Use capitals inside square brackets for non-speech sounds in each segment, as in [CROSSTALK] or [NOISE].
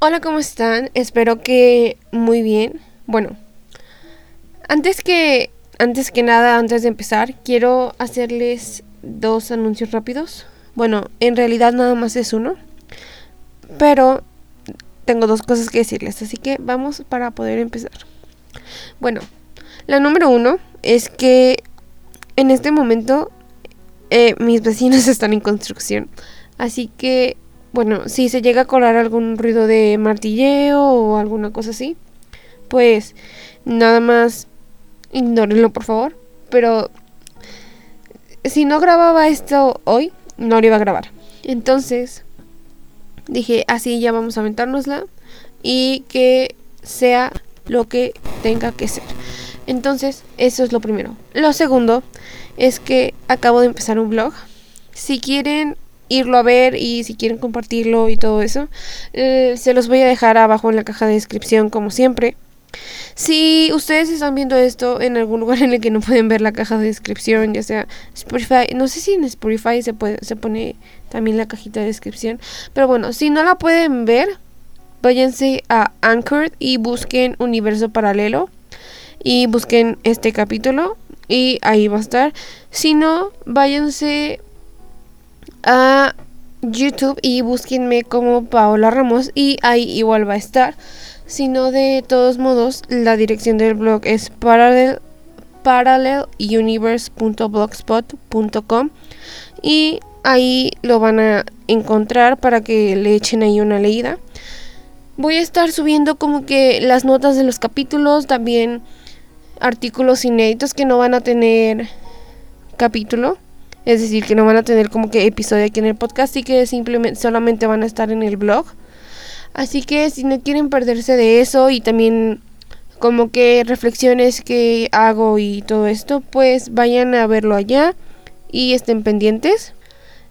Hola, ¿cómo están? Espero que muy bien. Bueno, antes que antes que nada, antes de empezar, quiero hacerles dos anuncios rápidos. Bueno, en realidad nada más es uno. Pero tengo dos cosas que decirles, así que vamos para poder empezar. Bueno, la número uno es que en este momento eh, mis vecinos [LAUGHS] están en construcción. Así que bueno, si se llega a colar algún ruido de martilleo o alguna cosa así, pues nada más ignórenlo por favor. Pero si no grababa esto hoy, no lo iba a grabar. Entonces dije, así ya vamos a aventárnosla y que sea lo que tenga que ser. Entonces, eso es lo primero. Lo segundo es que acabo de empezar un blog. Si quieren irlo a ver y si quieren compartirlo y todo eso, eh, se los voy a dejar abajo en la caja de descripción como siempre. Si ustedes están viendo esto en algún lugar [LAUGHS] en el que no pueden ver la caja de descripción, ya sea Spotify, no sé si en Spotify se puede se pone también la cajita de descripción, pero bueno, si no la pueden ver, váyanse a Anchor y busquen Universo Paralelo y busquen este capítulo y ahí va a estar. Si no, váyanse a YouTube y búsquenme como Paola Ramos y ahí igual va a estar. Si no, de todos modos, la dirección del blog es parallel, paralleluniverse.blogspot.com y ahí lo van a encontrar para que le echen ahí una leída. Voy a estar subiendo como que las notas de los capítulos, también artículos inéditos que no van a tener capítulo es decir, que no van a tener como que episodio aquí en el podcast y que simplemente solamente van a estar en el blog. Así que si no quieren perderse de eso y también como que reflexiones que hago y todo esto, pues vayan a verlo allá y estén pendientes.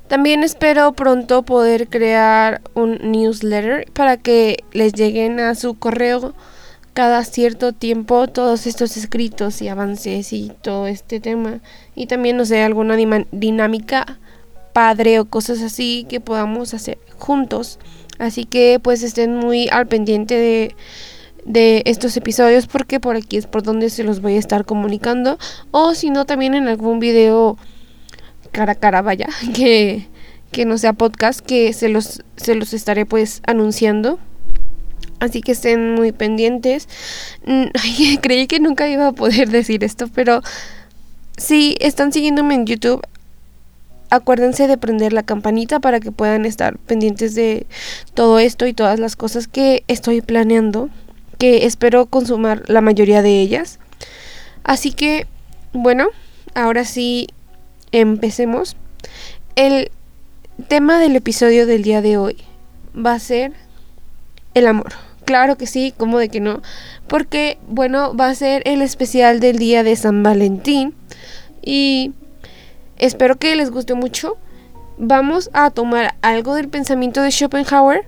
También espero pronto poder crear un newsletter para que les lleguen a su correo cada cierto tiempo todos estos escritos y avances y todo este tema. Y también, no sé, alguna dinámica padre o cosas así que podamos hacer juntos. Así que pues estén muy al pendiente de, de estos episodios porque por aquí es por donde se los voy a estar comunicando. O si no, también en algún video cara a cara, vaya, [LAUGHS] que, que no sea podcast, que se los, se los estaré pues anunciando. Así que estén muy pendientes. Mm, [LAUGHS] creí que nunca iba a poder decir esto, pero si están siguiéndome en YouTube, acuérdense de prender la campanita para que puedan estar pendientes de todo esto y todas las cosas que estoy planeando, que espero consumar la mayoría de ellas. Así que, bueno, ahora sí, empecemos. El tema del episodio del día de hoy va a ser el amor. Claro que sí, como de que no. Porque, bueno, va a ser el especial del día de San Valentín. Y espero que les guste mucho. Vamos a tomar algo del pensamiento de Schopenhauer.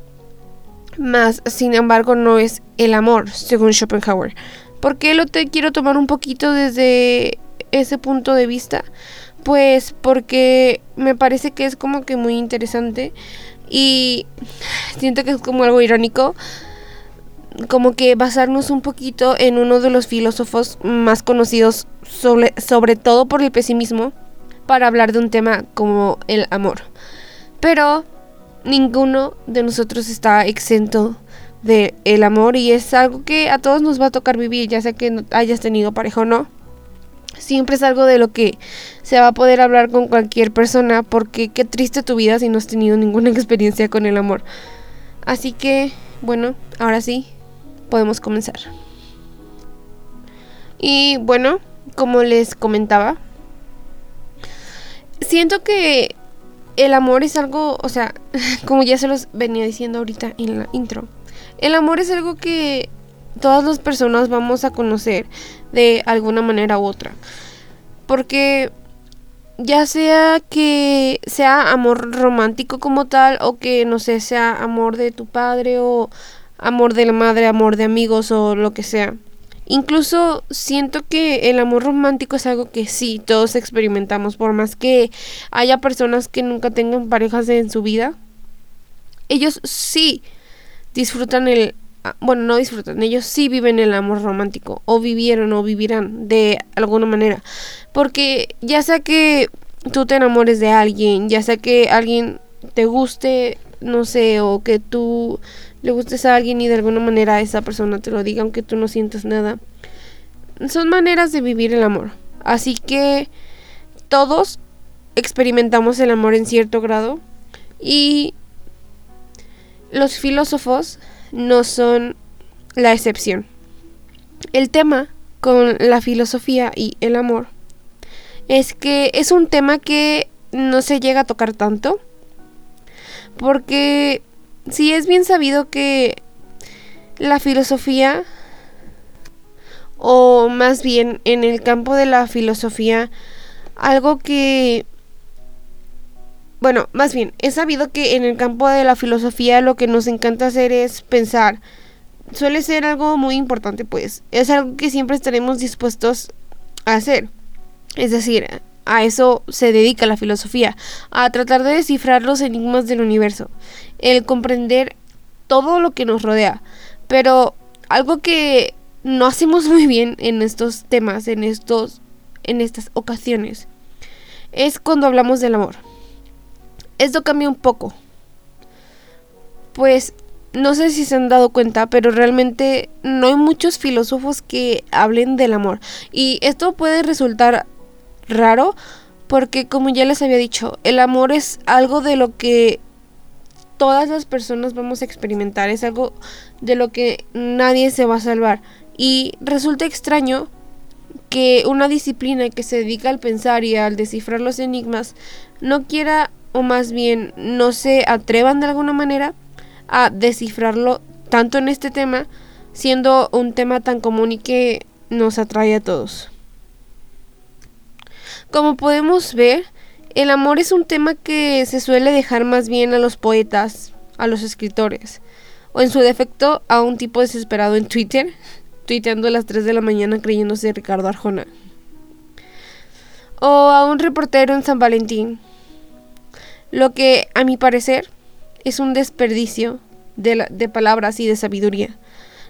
Más, sin embargo, no es el amor, según Schopenhauer. ¿Por qué lo te quiero tomar un poquito desde ese punto de vista? Pues porque me parece que es como que muy interesante y siento que es como algo irónico como que basarnos un poquito en uno de los filósofos más conocidos sobre, sobre todo por el pesimismo para hablar de un tema como el amor. Pero ninguno de nosotros está exento de el amor y es algo que a todos nos va a tocar vivir, ya sea que hayas tenido pareja o no. Siempre es algo de lo que se va a poder hablar con cualquier persona porque qué triste tu vida si no has tenido ninguna [LAUGHS] experiencia con el amor. Así que, bueno, ahora sí, podemos comenzar. Y bueno, como les comentaba, siento que el amor es algo, o sea, [LAUGHS] como ya se los venía diciendo ahorita en la intro, el amor es algo que todas las personas vamos a conocer de alguna manera u otra. Porque ya sea que sea amor romántico como tal o que no sé, sea amor de tu padre o amor de la madre, amor de amigos o lo que sea. Incluso siento que el amor romántico es algo que sí, todos experimentamos, por más que haya personas que nunca tengan parejas en su vida. Ellos sí disfrutan el ah, bueno, no disfrutan, ellos sí viven el amor romántico, o vivieron o vivirán de alguna manera. Porque ya sea que tú te enamores de alguien, ya sea que alguien te guste, no sé, o que tú le gustes a alguien y de alguna manera esa persona te lo diga, aunque tú no sientas nada. Son maneras de vivir el amor. Así que todos experimentamos el amor en cierto grado y los filósofos no son la excepción. El tema con la filosofía y el amor es que es un tema que no se llega a tocar tanto porque sí es bien sabido que la filosofía o más bien en el campo de la filosofía algo que bueno, más bien, es sabido que en el campo de la filosofía lo que nos encanta hacer es pensar. Suele ser algo muy importante, pues. Es algo que siempre estaremos dispuestos a hacer. Es decir, a eso se dedica la filosofía, a tratar de descifrar los enigmas del universo, el comprender todo lo que nos rodea. Pero algo que no hacemos [LAUGHS] muy bien en estos temas, en estos en estas ocasiones, es cuando hablamos del amor esto cambia un poco. Pues no sé si se han dado cuenta, pero realmente no hay muchos filósofos que hablen del amor. Y esto puede resultar raro porque como ya les había dicho, el amor es algo de lo que todas las personas vamos a experimentar, es algo de lo que nadie se va a salvar. Y resulta extraño que una disciplina que se dedica al pensar y al descifrar los enigmas no quiera o más bien no se atrevan de alguna manera a descifrarlo tanto en este tema, siendo un tema tan común y que nos atrae a todos. Como podemos ver, el amor es un tema que se suele dejar más bien a los poetas, a los escritores, o en su defecto a un tipo desesperado en Twitter, [LAUGHS] tuiteando a las 3 de la mañana creyéndose Ricardo Arjona, o a un reportero en San Valentín, lo que a mi parecer es un desperdicio de, de, palabras y de sabiduría,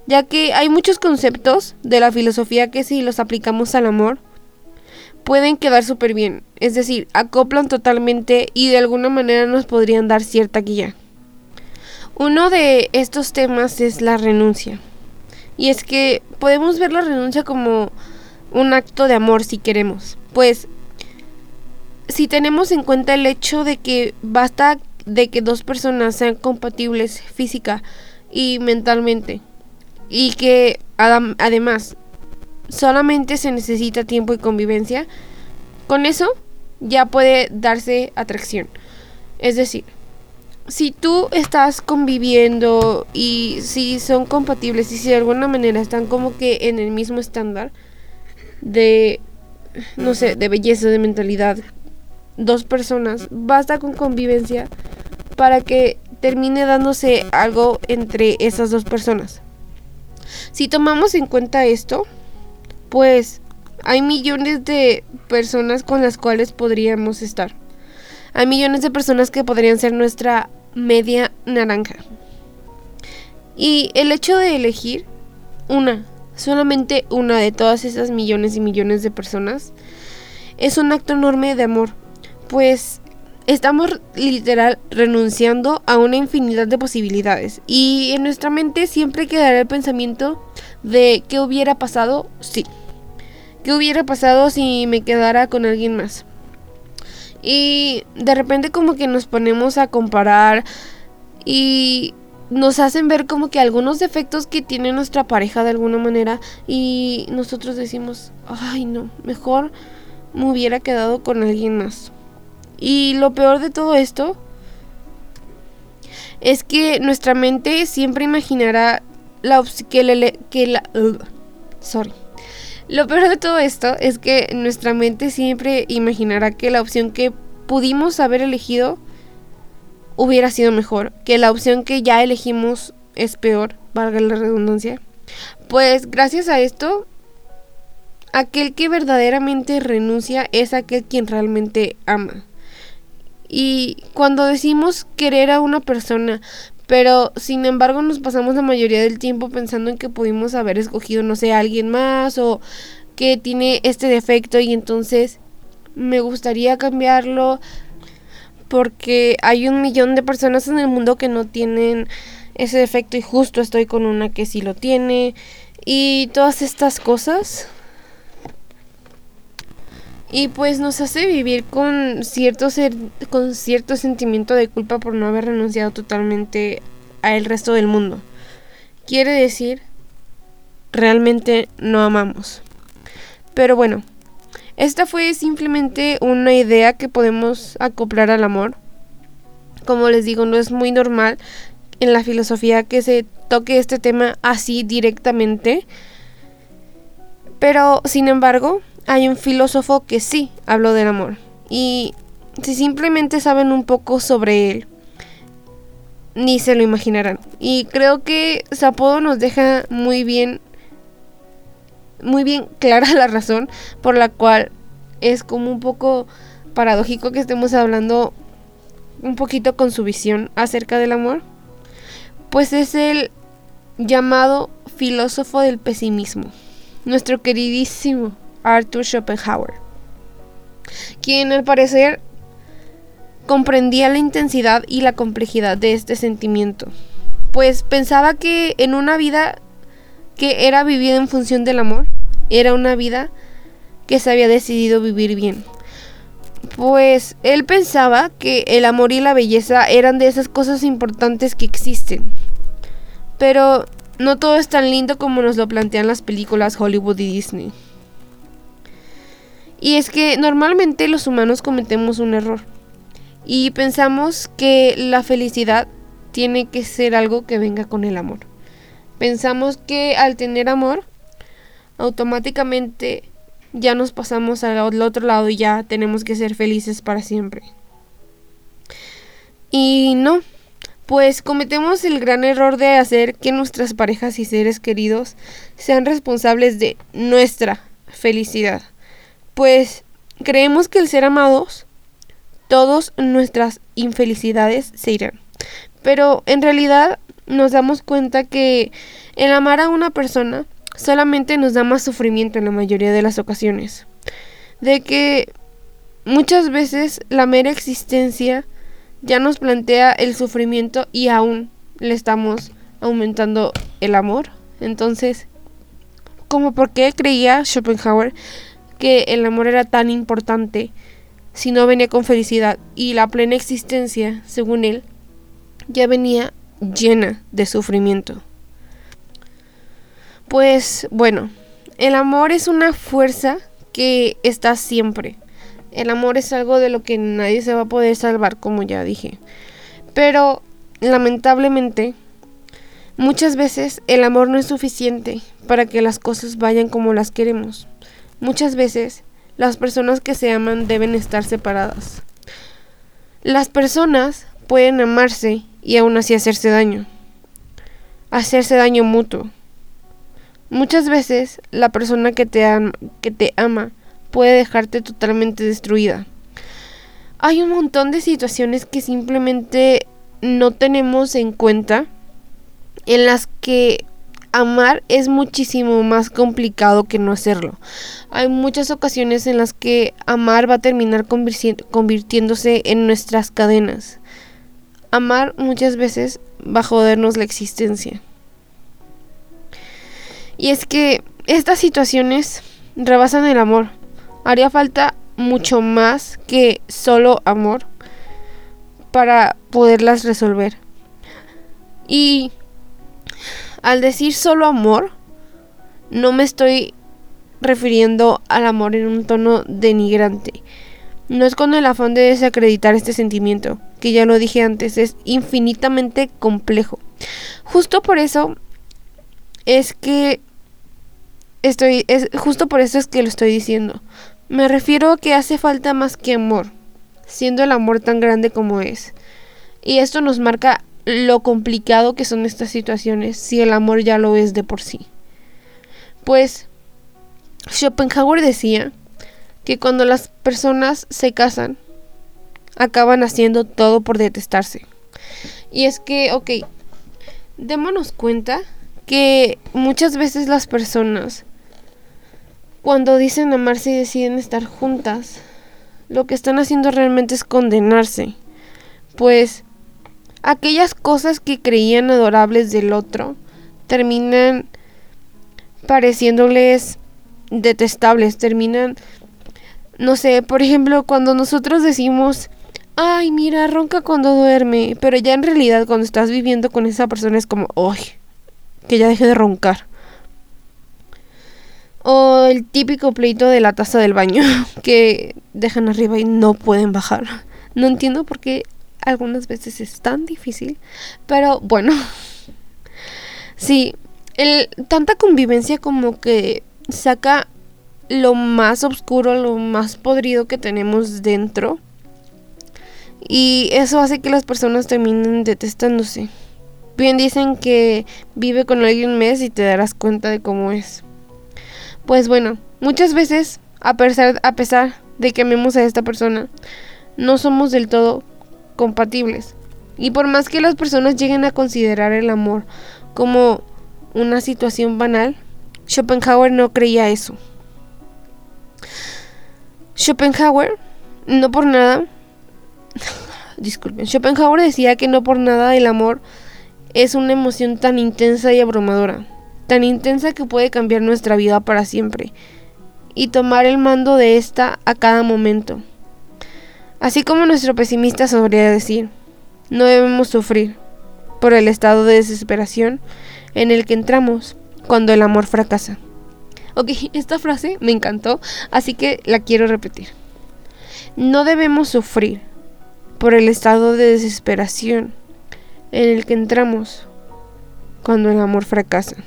ya que hay muchos conceptos de la filosofía que si los aplicamos al amor pueden quedar súper bien, es decir, acoplan totalmente y de alguna manera nos podrían dar cierta guía. Uno de estos temas es la renuncia, y es que podemos ver la renuncia como un acto de amor si queremos, pues si tenemos en cuenta el hecho de que basta de que dos personas sean compatibles física y mentalmente y que además solamente se necesita tiempo y convivencia, con eso ya puede darse atracción. Es decir, si tú estás conviviendo y si son compatibles y si de alguna manera están como que en el mismo estándar de, no sé, de belleza, de mentalidad, dos personas, basta con convivencia para que termine dándose algo entre esas dos personas. Si tomamos en cuenta esto, pues hay millones de personas con las cuales podríamos estar. Hay millones de personas que podrían ser nuestra media naranja. Y el hecho de elegir una, solamente una de todas esas millones y millones de personas, es un acto enorme de amor pues estamos literal renunciando a una infinidad de posibilidades y en nuestra mente siempre quedará el pensamiento de qué hubiera pasado sí. ¿Qué hubiera pasado si me quedara con alguien más? Y de repente como que nos ponemos a comparar y nos hacen ver como que algunos defectos que tiene nuestra pareja de alguna manera y nosotros decimos, ay no, mejor me hubiera quedado con alguien más. Y lo peor de todo esto es que nuestra mente siempre imaginará la que, que la sorry. Lo peor de todo esto es que nuestra mente siempre imaginará que la opción que pudimos haber elegido hubiera sido mejor, que la opción que ya elegimos es peor, valga la redundancia. Pues gracias a esto, aquel que verdaderamente renuncia es aquel quien realmente ama. Y cuando decimos querer a una persona, Pero sin embargo nos pasamos la mayoría del tiempo pensando en que pudimos haber escogido, no sé, alguien más o que tiene este defecto y entonces me gustaría cambiarlo porque hay un millón de personas en el mundo que no tienen ese defecto y justo estoy con una que sí lo tiene. Y todas estas cosas y pues nos hace vivir con cierto, ser, con cierto sentimiento de culpa por no haber renunciado totalmente al resto del mundo. Quiere decir, realmente no amamos. Pero bueno, esta fue simplemente una idea que podemos acoplar al amor. Como les digo, no es muy normal en la filosofía que se toque este tema así directamente. Pero, sin embargo, hay un filósofo que sí habló del amor. Y si simplemente saben un poco sobre él, ni se lo imaginarán. Y creo que su apodo nos deja muy bien, muy bien clara [LAUGHS] la razón por la cual es como un poco paradójico que estemos hablando un poquito con su visión acerca del amor. Pues es el llamado filósofo del pesimismo, nuestro queridísimo Arthur Schopenhauer, quien al parecer comprendía la intensidad y la complejidad de este sentimiento, pues pensaba que en una vida que era vivida en función del amor, era una vida que se había decidido vivir bien. Pues él pensaba que el amor y la belleza eran de esas cosas importantes que existen. Pero no todo es tan lindo como nos lo plantean las películas Hollywood y Disney. Y es que normalmente los humanos cometemos un error y pensamos que la felicidad tiene que ser algo que venga con el amor. Pensamos que al tener amor, automáticamente ya nos pasamos al otro lado y ya tenemos que ser felices para siempre. Y no, pues cometemos el gran error de hacer que nuestras parejas y seres queridos sean responsables de nuestra felicidad pues creemos que el ser amados, todas nuestras infelicidades se irán. Pero en realidad nos damos cuenta que el amar a una persona solamente nos da más sufrimiento en la mayoría de las ocasiones. De que muchas veces la mera existencia ya nos plantea el sufrimiento y aún le estamos aumentando el amor. Entonces, como por qué creía Schopenhauer que el amor era tan importante si no venía con felicidad y la plena existencia, según él, ya venía llena de sufrimiento. Pues bueno, el amor es una fuerza que está siempre. El amor es algo de lo que nadie se va a poder salvar, como ya dije. Pero, lamentablemente, muchas veces el amor no es suficiente para que las cosas vayan como las queremos. Muchas veces las personas que se aman deben estar separadas. Las personas pueden amarse y aún así hacerse daño. Hacerse daño mutuo. Muchas veces la persona que te, que te ama puede dejarte totalmente destruida. Hay un montón de situaciones que simplemente no tenemos en cuenta en las que amar es muchísimo más complicado que no hacerlo. Hay muchas ocasiones en las que amar va a terminar convirtiéndose en nuestras cadenas. Amar muchas veces va a jodernos la existencia. Y es que estas situaciones rebasan el amor. Haría falta mucho más que solo amor para poderlas resolver. Y al decir solo amor, no me estoy refiriendo al amor en un tono denigrante. No es con el afán de desacreditar este sentimiento, que ya lo dije antes, es infinitamente complejo. Justo por eso es que estoy es justo por eso es que lo estoy diciendo. Me refiero a que hace falta más que amor, siendo el amor tan grande como es. Y esto nos marca lo complicado que son estas situaciones si el amor ya lo es de por sí. Pues Schopenhauer decía que cuando las personas se casan, acaban haciendo todo por detestarse. Y es que, ok, démonos cuenta que muchas veces las personas cuando dicen amarse y deciden estar juntas, lo que están haciendo realmente es condenarse. Pues aquellas cosas que creían adorables del otro terminan pareciéndoles detestables, terminan, no sé, por ejemplo, cuando nosotros decimos, ay, mira, ronca cuando duerme, pero ya en realidad cuando estás viviendo con esa persona es como, ay, que ya deje de roncar. O el típico pleito de la taza del baño [LAUGHS] que dejan arriba y no pueden bajar. No entiendo por qué algunas veces es tan difícil, pero bueno. [LAUGHS] Sí, el, tanta convivencia como que saca lo más oscuro, lo más podrido que tenemos dentro. Y eso hace que las personas terminen detestándose. Bien dicen que vive con alguien un mes y te darás cuenta de cómo es. Pues bueno, muchas veces, a pesar, a pesar de que amemos a esta persona, no somos del todo compatibles. Y por más que las personas lleguen a considerar el amor como una situación banal, Schopenhauer no creía eso. Schopenhauer, no por nada, [LAUGHS] disculpen, Schopenhauer decía que no por nada el amor es una emoción tan intensa y abrumadora, tan intensa que puede cambiar nuestra vida para siempre y tomar el mando de esta a cada momento. Así como nuestro pesimista sabría decir, no debemos sufrir por el estado de desesperación en el que entramos cuando el amor fracasa. Ok, esta frase me encantó, así que la quiero repetir. No debemos sufrir por el estado de desesperación en el que entramos cuando el amor fracasa.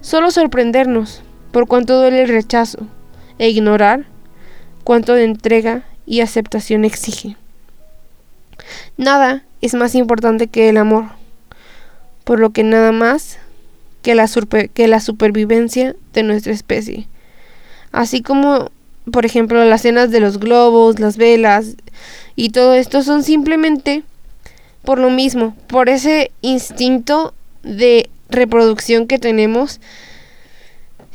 Solo sorprendernos por cuánto duele el rechazo e ignorar cuánto de entrega y aceptación exige. Nada es más importante que el amor, por lo que nada más que la, que la supervivencia de nuestra especie. Así como, por ejemplo, las cenas de los globos, las velas y todo esto son simplemente por lo mismo, por ese instinto de reproducción que tenemos.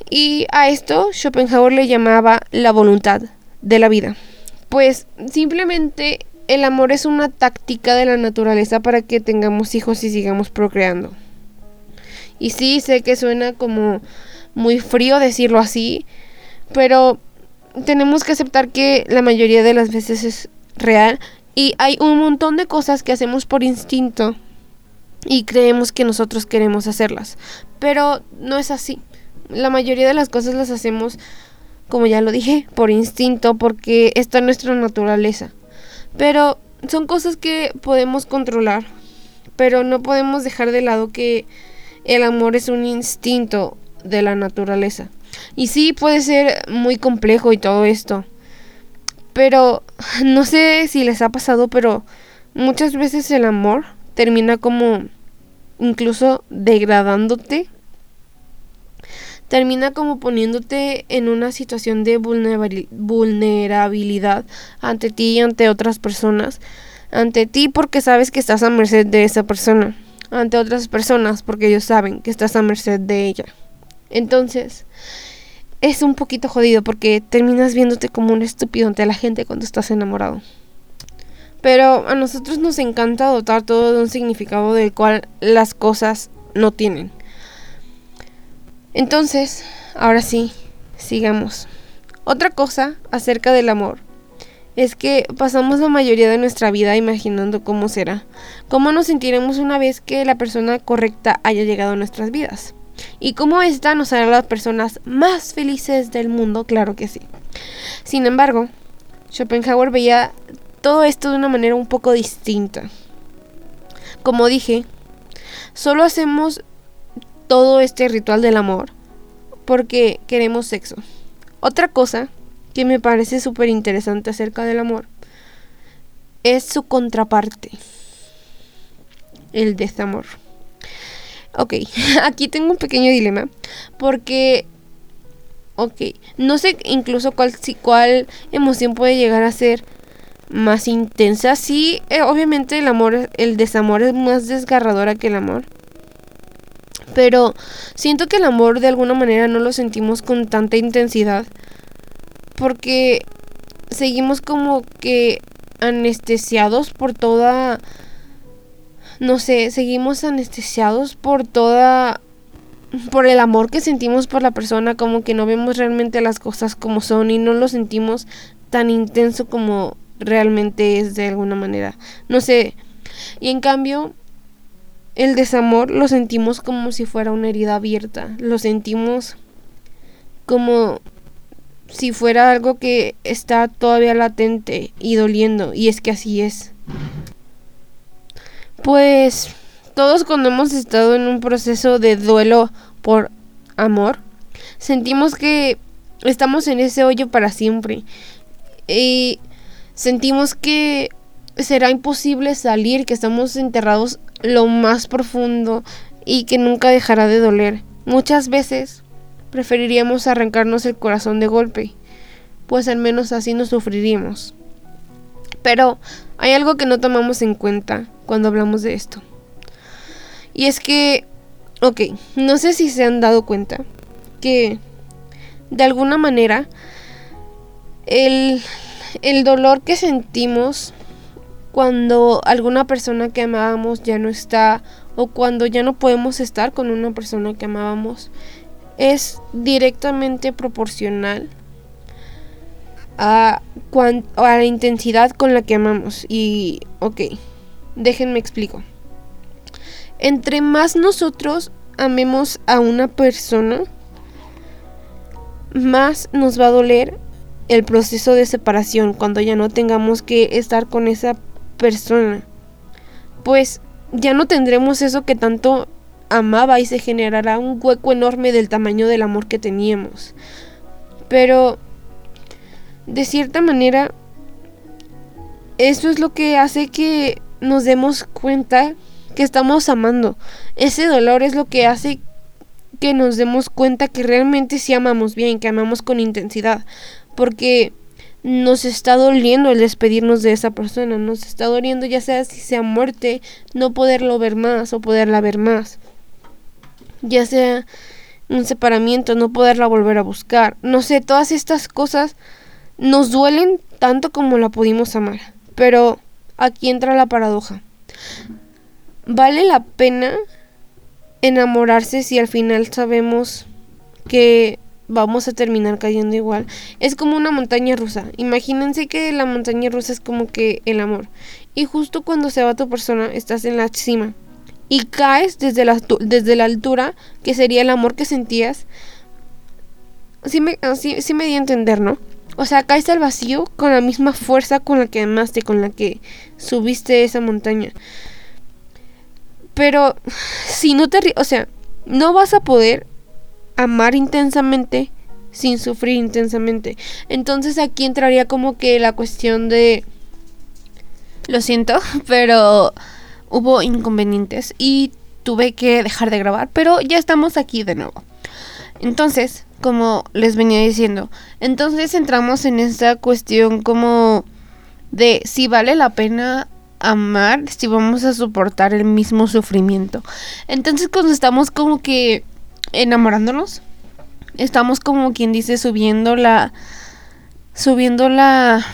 Y a esto Schopenhauer le llamaba la voluntad de la vida. Pues simplemente el amor es una táctica de la naturaleza para que tengamos hijos y sigamos procreando. Y sí, sé que suena como muy frío decirlo así, pero tenemos que aceptar que la mayoría de las veces es real y hay un montón de cosas que hacemos por instinto y creemos que nosotros queremos hacerlas. Pero no es así. La mayoría de las cosas las hacemos, como ya lo dije, por instinto, porque está en nuestra naturaleza. Pero son cosas que podemos controlar. Pero no podemos dejar de lado que el amor es un instinto de la naturaleza. Y sí puede ser muy complejo y todo esto. Pero [LAUGHS] no sé si les ha pasado, pero muchas veces el amor termina como incluso degradándote. Termina como poniéndote en una situación de vulnerabilidad ante ti y ante otras personas. Ante ti porque sabes que estás a merced de esa persona. Ante otras personas porque ellos saben que estás a merced de ella. Entonces, es un poquito jodido porque terminas viéndote como un estúpido ante la gente cuando estás enamorado. Pero a nosotros nos encanta dotar todo de un significado del cual las cosas no tienen. Entonces, ahora sí, sigamos. Otra cosa acerca del amor es que pasamos la mayoría de nuestra vida imaginando cómo será, cómo nos sentiremos una vez que la persona correcta haya llegado a nuestras vidas. Y cómo esta nos hará las personas más felices del mundo, claro que sí. Sin embargo, Schopenhauer veía todo esto de una manera un poco distinta. Como dije, solo hacemos todo este ritual del amor porque queremos sexo. Otra cosa que me parece súper interesante acerca del amor es su contraparte, el desamor. Ok, [LAUGHS] aquí tengo un pequeño dilema. Porque, ok, no sé incluso cuál, cuál emoción puede llegar a ser más intensa. Sí, eh, obviamente el amor, el desamor es más desgarradora que el amor. Pero siento que el amor de alguna manera no lo sentimos con tanta intensidad. Porque seguimos como que anestesiados por toda... No sé, seguimos anestesiados por toda... Por el amor que sentimos por la persona, como que no vemos realmente las cosas como son y no lo sentimos tan intenso como realmente es de alguna manera. No sé. Y en cambio, el desamor lo sentimos como si fuera una herida abierta. Lo sentimos como si fuera algo que está todavía latente y doliendo. Y es que así es. Pues todos cuando hemos estado en un proceso de duelo por amor, sentimos que estamos en ese hoyo para siempre. Y sentimos que será imposible salir, que estamos enterrados lo más profundo y que nunca dejará de doler. Muchas veces preferiríamos arrancarnos el corazón de golpe, pues al menos así no sufriríamos. Pero hay algo que no tomamos en cuenta cuando hablamos de esto. Y es que, ok, no sé si se han dado cuenta que de alguna manera el, el dolor que sentimos cuando alguna persona que amábamos ya no está o cuando ya no podemos estar con una persona que amábamos es directamente proporcional a, a la intensidad con la que amamos. Y, ok, déjenme explico. Entre más nosotros amemos a una persona, más nos va a doler el proceso de separación cuando ya no tengamos que estar con esa persona. Pues ya no tendremos eso que tanto amaba y se generará un hueco enorme del tamaño del amor que teníamos. Pero, de cierta manera, eso es lo que hace que nos demos cuenta que estamos amando. Ese dolor es lo que hace que nos demos cuenta que realmente sí amamos bien, que amamos con intensidad. Porque nos está doliendo el despedirnos de esa persona, nos está doliendo ya sea si sea muerte, no poderlo ver más o poderla ver más, ya sea un separamiento, no poderla volver a buscar, no sé, todas estas cosas nos duelen tanto como la pudimos amar, pero aquí entra la paradoja. ¿Vale la pena enamorarse si al final sabemos que vamos a terminar cayendo igual. Es como una montaña rusa. Imagínense que la montaña rusa es como que el amor. Y justo cuando se va tu persona, estás en la cima. Y caes desde la, desde la altura, que sería el amor que sentías. Sí me, sí, sí me di a entender, ¿no? O sea, caes al vacío con la misma fuerza con la que amaste, con la que subiste esa montaña. Pero [SIGHS] si no te... O sea, no vas a poder amar intensamente sin sufrir intensamente. Entonces aquí entraría como que la cuestión de... Lo siento, [LAUGHS] pero hubo inconvenientes y tuve que dejar de grabar, pero ya estamos aquí de nuevo. Entonces, como les venía diciendo, entonces entramos en esta cuestión como de si vale la pena amar, si vamos a soportar el mismo sufrimiento. Entonces cuando estamos como que enamorándonos. Estamos como quien dice subiendo la subiendo la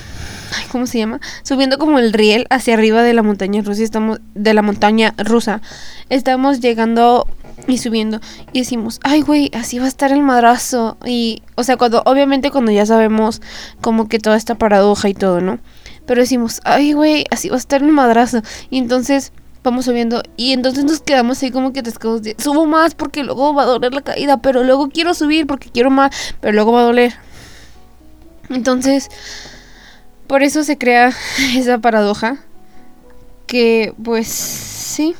¿cómo se llama? Subiendo como el riel hacia arriba de la montaña rusa, estamos de la montaña rusa. Estamos llegando y subiendo y decimos, "Ay, güey, así va a estar el madrazo." Y o sea, cuando obviamente cuando ya sabemos como que toda esta paradoja y todo, ¿no? Pero decimos, "Ay, güey, así va a estar el madrazo." Y entonces vamos subiendo y entonces nos quedamos ahí como que te de, subo más porque luego va a doler la caída, pero luego quiero subir porque quiero más, pero luego va a doler. Entonces, por eso se crea [LAUGHS] esa paradoja que pues sí,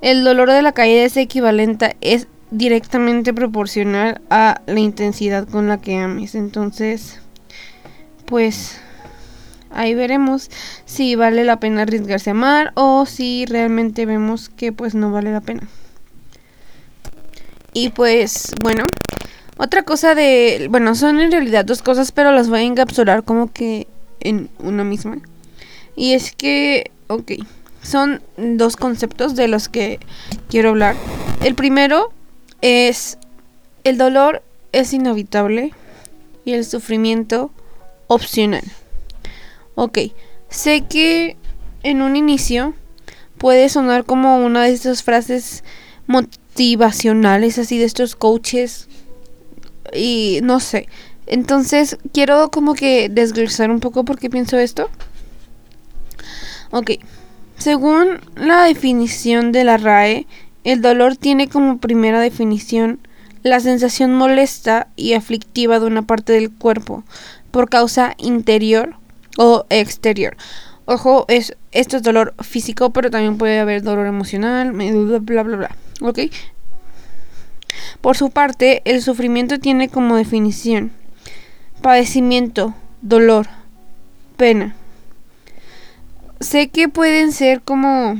el dolor de la caída es equivalente, es directamente proporcional a la intensidad con la que ames. Entonces, pues ahí veremos si vale la pena arriesgarse a amar o si realmente vemos que pues no vale la pena. Y pues bueno, otra cosa de, bueno, son en realidad dos cosas, pero las voy a encapsular como que en una misma. Y es que, ok, son dos conceptos de los que quiero hablar. El primero es el dolor es inevitable y el sufrimiento opcional. Ok, sé que en un inicio puede sonar como una de estas frases motivacionales, así de estos coaches y no sé. Entonces quiero como que desglosar un poco por qué pienso esto. Ok, según la definición de la RAE, el dolor tiene como primera definición la sensación molesta y aflictiva de una parte del cuerpo por causa interior o exterior. Ojo, es, esto es dolor físico, pero también puede haber dolor emocional, bla, bla, bla, bla. ¿Ok? Por su parte, el sufrimiento tiene como definición padecimiento, dolor, pena. Sé que pueden ser como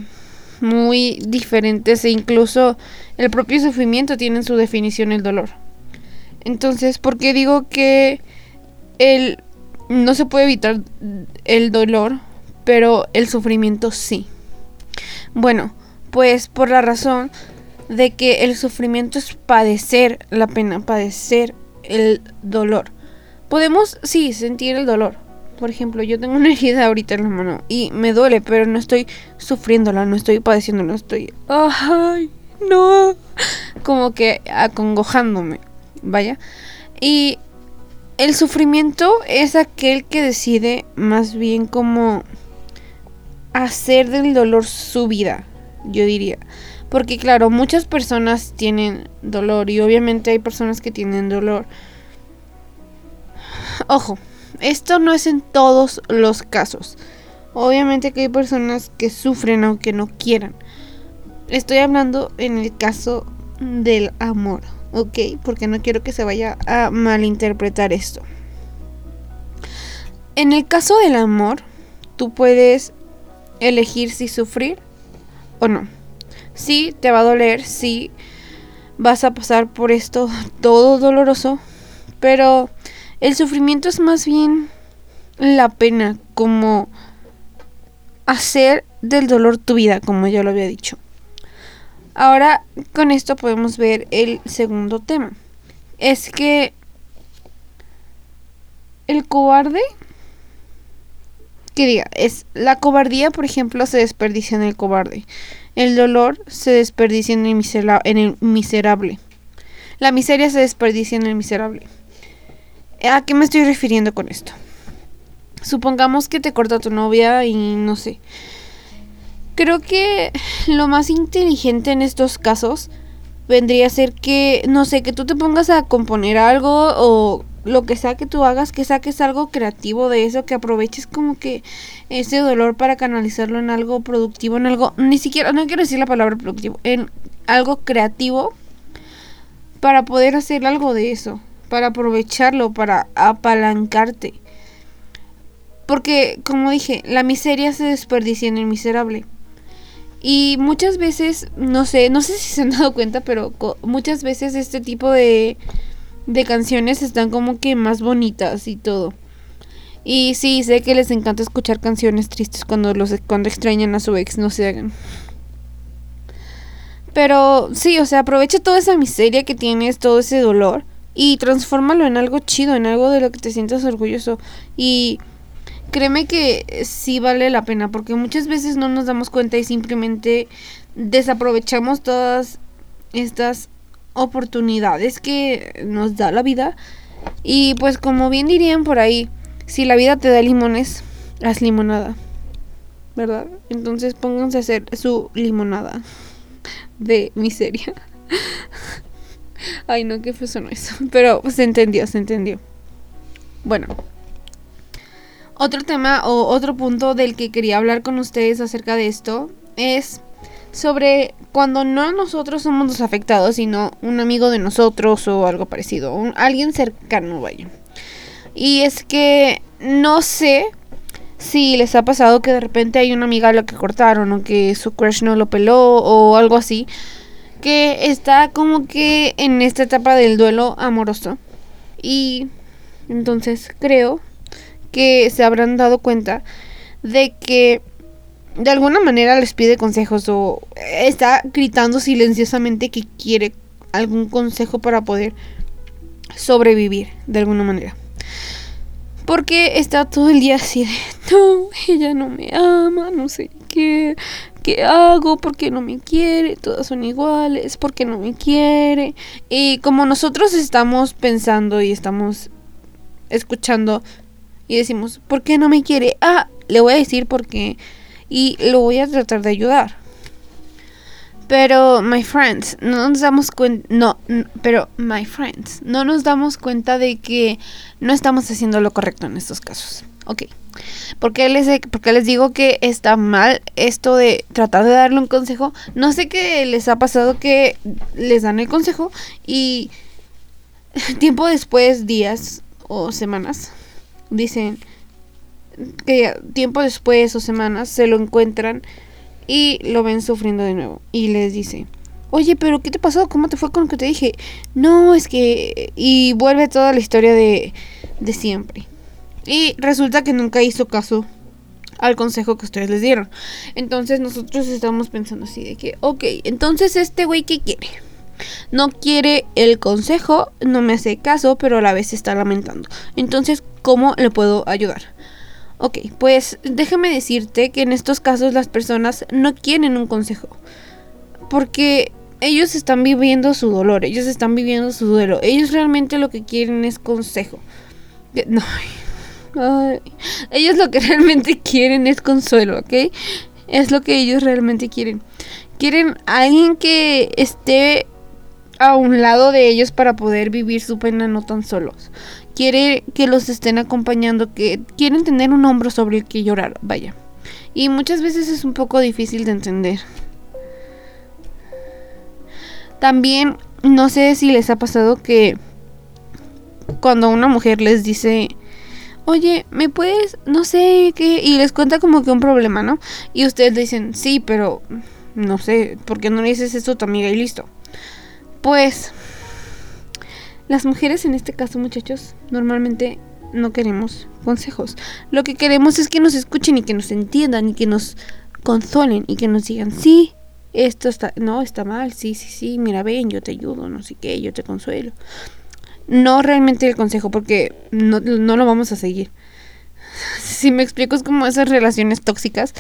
muy diferentes e incluso el propio sufrimiento tiene en su definición el dolor. Entonces, ¿por qué digo que el no se puede evitar el dolor, pero el sufrimiento sí? Bueno, pues por la razón de que el sufrimiento es padecer la pena, padecer el dolor. Podemos, sí, sentir el dolor. Por ejemplo, yo tengo una [LAUGHS] herida ahorita en la mano y me duele, pero no estoy sufriéndola, no estoy padeciéndola, estoy... ¡Ay! No. Como que acongojándome. Vaya. Y el sufrimiento es aquel que decide más bien como hacer del dolor su vida, yo diría. Porque claro, muchas personas tienen dolor y obviamente hay personas que tienen dolor. Ojo, esto no es en todos los casos. Obviamente que hay personas que sufren aunque no quieran. Estoy hablando en el caso del amor, ¿ok? Porque no quiero que se vaya a malinterpretar esto. En el caso del amor, tú puedes elegir si sufrir o no. Sí, te va a doler, sí, vas a pasar por esto todo doloroso, pero el sufrimiento es más bien la pena, como hacer del dolor tu vida, como ya lo había dicho. Ahora con esto podemos ver el segundo tema. Es que el cobarde que diga, es la cobardía, por ejemplo, se desperdicia en el cobarde. El dolor se desperdicia en el, en el miserable. La miseria se desperdicia en el miserable. ¿A qué me estoy refiriendo con esto? Supongamos que te corta tu novia y no sé. Creo que lo más inteligente en estos casos vendría a ser que, no sé, que tú te pongas a componer algo o lo que sea que tú hagas, que saques algo creativo de eso, que aproveches como que ese dolor para canalizarlo en algo productivo, en algo, ni siquiera, no quiero decir la palabra productivo, en algo creativo para poder hacer algo de eso, para aprovecharlo, para apalancarte. Porque, como dije, la miseria se desperdicia en el miserable. Y muchas veces, no sé, no sé si se han dado cuenta, pero muchas veces este tipo de de canciones están como que más bonitas y todo. Y sí, sé que les encanta escuchar canciones tristes cuando los cuando extrañan a su ex, no se hagan. Pero sí, o sea, aprovecha toda esa miseria que tienes, todo ese dolor y transfórmalo en algo chido, en algo de lo que te sientas orgulloso y créeme que sí vale la pena porque muchas veces no nos damos cuenta y simplemente desaprovechamos todas estas oportunidades que nos da la vida. Y pues como bien dirían por ahí, si la vida te da limones, haz limonada. ¿Verdad? Entonces pónganse a hacer su limonada de miseria. [LAUGHS] Ay, no, qué fue eso. Pero se entendió, se entendió. Bueno. Otro tema o otro punto del que quería hablar con ustedes acerca de esto es sobre cuando no nosotros somos los afectados, sino un amigo de nosotros o algo parecido, alguien cercano, vaya. Y es que no sé si les ha pasado que de repente hay una amiga a la que cortaron o que su crush no lo peló o algo así, que está como que en esta etapa del duelo amoroso. Y entonces creo que se habrán dado cuenta de que de alguna manera les pide consejos o está gritando silenciosamente que quiere algún consejo para poder sobrevivir de alguna manera. Porque está todo el día así de, no, ella no me ama, no sé qué, qué hago, por qué no me quiere, todas son iguales, por qué no me quiere. Y como nosotros estamos pensando y estamos escuchando y decimos, ¿por qué no me quiere? Ah, le voy a decir por qué y lo voy a tratar de ayudar. Pero, my friends, no nos damos cuenta, no, pero, my friends, no nos damos cuenta de que no estamos haciendo lo correcto en estos casos. Ok. porque les, porque les digo que está mal esto de tratar de darle un consejo? No sé qué les ha pasado que les dan el consejo y [LAUGHS] tiempo después, días o semanas, dicen que tiempo después o semanas se lo encuentran y lo ven sufriendo de nuevo. Y les dice, oye, pero ¿qué te pasó? ¿Cómo te fue con lo que te dije? No, es que... Y vuelve toda la historia de, de siempre. Y resulta que nunca hizo caso al consejo que ustedes les dieron. Entonces nosotros estamos pensando así de que, ok, entonces este güey, ¿qué quiere? No quiere el consejo, no me hace caso, pero a la vez está lamentando. Entonces, ¿cómo le puedo ayudar? Ok, pues déjame decirte que en estos casos las personas no quieren un consejo. Porque ellos están viviendo su dolor, ellos están viviendo su duelo. Ellos realmente lo que quieren es consejo. No. [LAUGHS] ellos lo que [LAUGHS] realmente quieren es consuelo, ¿ok? Es lo que ellos realmente quieren. Quieren alguien que esté a un lado de ellos para poder vivir su pena no tan solos quiere que los estén acompañando, que quieren tener un hombro sobre el que llorar, vaya. Y muchas veces es un poco difícil de entender. También no sé si les ha pasado que cuando una mujer les dice, oye, ¿me puedes? No sé qué. Y les cuenta como que un problema, ¿no? Y ustedes dicen, sí, pero no sé, ¿por qué no le dices esto a tu amiga y listo? Pues las mujeres en este caso, muchachos, normalmente no queremos consejos. Lo que queremos es que nos escuchen y que nos entiendan y que nos consolen y que nos digan, sí, esto está, no, está mal, sí, sí, sí, mira, ven, yo te ayudo, no sé qué, yo te consuelo. No realmente el consejo porque no, no lo vamos a seguir. [LAUGHS] Si me explico es como esas relaciones tóxicas.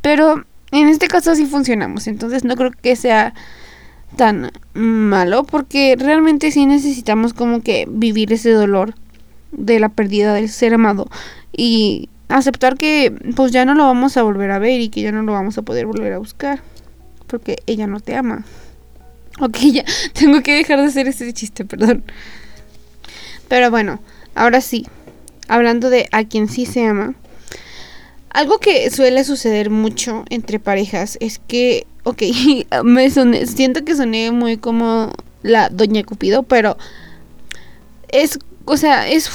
Pero en este caso sí funcionamos, entonces no creo que sea tan malo porque realmente sí necesitamos como que vivir ese dolor de la pérdida del ser amado y aceptar que pues ya no lo vamos a volver a ver y que ya no lo vamos a poder volver a buscar porque ella no te ama. Ok, [LAUGHS] ya tengo que dejar de hacer ese chiste, perdón. Pero bueno, ahora sí, hablando de a quien sí se ama, algo que suele suceder mucho entre parejas es que ok, [LAUGHS] me siento que soné muy como la Doña Cupido, pero es, o sea, es,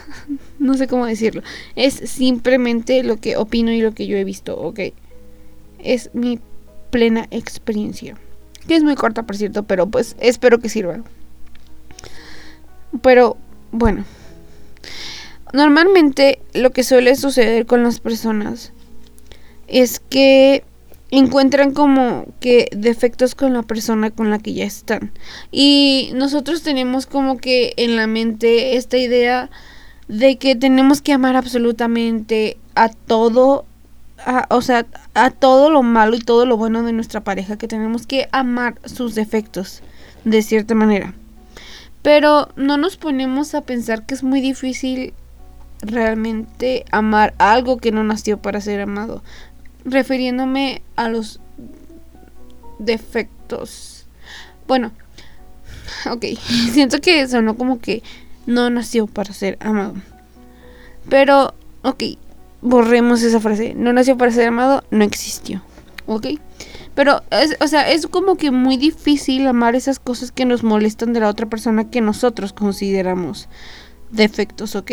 [LAUGHS] no sé cómo decirlo, es simplemente lo que opino y lo que yo he visto, ok. Es mi plena experiencia, que es muy corta, por cierto, pero pues espero que sirva. Pero, bueno, normalmente lo que suele suceder con las personas es que encuentran como que defectos con la persona con la que ya están. Y nosotros tenemos como que en la mente esta idea de que tenemos que amar absolutamente a todo, o sea, a todo lo malo y todo lo bueno de nuestra pareja, que tenemos que amar sus defectos de cierta manera. Pero no nos ponemos a pensar que es muy difícil realmente amar algo que no nació para ser amado refiriéndome a los defectos. Bueno, [LAUGHS] ok, [LAUGHS] siento que sonó como que no nació para ser amado. Pero, ok, borremos esa frase. No nació para ser amado, no existió. ¿Ok? Pero, es, o sea, es como que muy difícil amar esas cosas que nos molestan de la otra persona que nosotros consideramos defectos, ¿ok?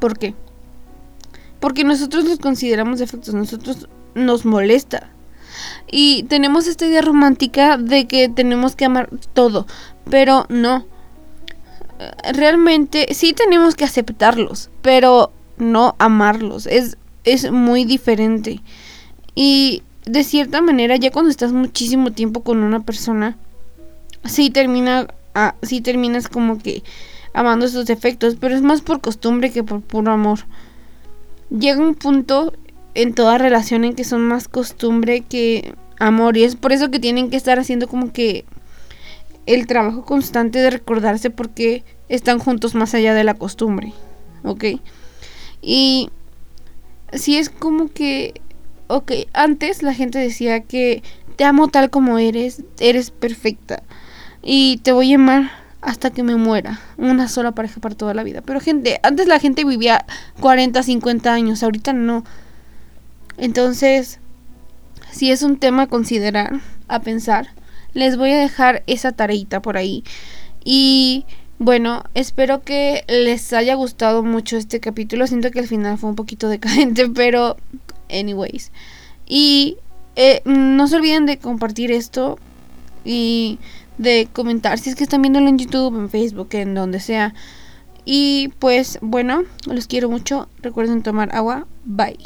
¿Por qué? Porque nosotros los consideramos defectos, nosotros nos molesta. Y tenemos esta idea romántica de que tenemos que amar todo, pero no. Realmente sí tenemos que aceptarlos, pero no amarlos. Es, es muy diferente. Y de cierta manera, ya cuando estás muchísimo tiempo con una persona, sí termina, ah, sí terminas como que amando sus defectos, pero es más por costumbre que por puro amor. Llega un punto en toda relación en que son más costumbre que amor y es por eso que tienen que estar haciendo como que el trabajo constante de recordarse porque están juntos más allá de la costumbre, ¿ok? Y si es como que, ok, antes la gente decía que te amo tal como eres, eres perfecta y te voy a amar hasta que me muera. Una sola pareja para toda la vida. Pero gente, antes la gente vivía 40, 50 años, ahorita no. Entonces, si es un tema a considerar, a pensar, les voy a dejar esa tareita por ahí. Y bueno, espero que les haya gustado mucho este capítulo. Siento que al final fue un poquito [LAUGHS] decadente, pero anyways. Y eh, no se olviden de compartir esto y de comentar si es que están viéndolo en YouTube, en Facebook, en donde sea. Y pues bueno, los quiero mucho. Recuerden tomar agua. Bye.